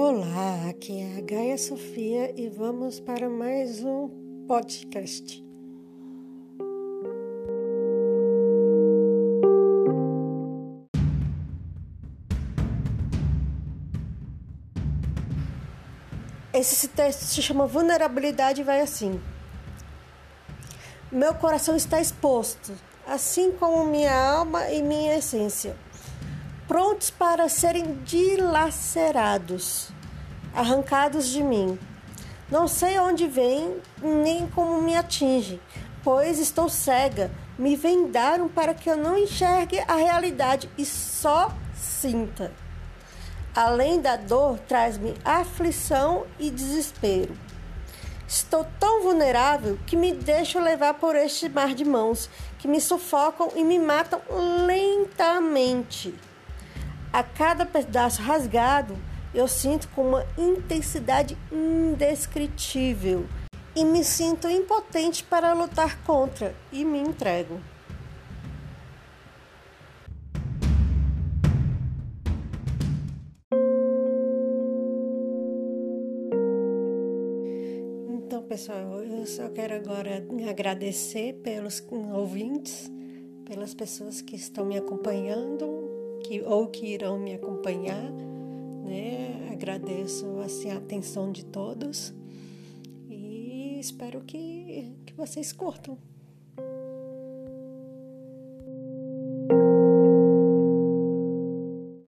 Olá, aqui é a Gaia Sofia e vamos para mais um podcast. Esse texto se chama Vulnerabilidade e vai assim. Meu coração está exposto, assim como minha alma e minha essência prontos para serem dilacerados, arrancados de mim. Não sei onde vem nem como me atinge, pois estou cega. Me vendaram para que eu não enxergue a realidade e só sinta. Além da dor, traz-me aflição e desespero. Estou tão vulnerável que me deixo levar por este mar de mãos que me sufocam e me matam lentamente. A cada pedaço rasgado, eu sinto com uma intensidade indescritível e me sinto impotente para lutar contra e me entrego. Então, pessoal, eu só quero agora agradecer pelos ouvintes, pelas pessoas que estão me acompanhando, que ou que irão me acompanhar, né? Agradeço assim a atenção de todos e espero que, que vocês curtam.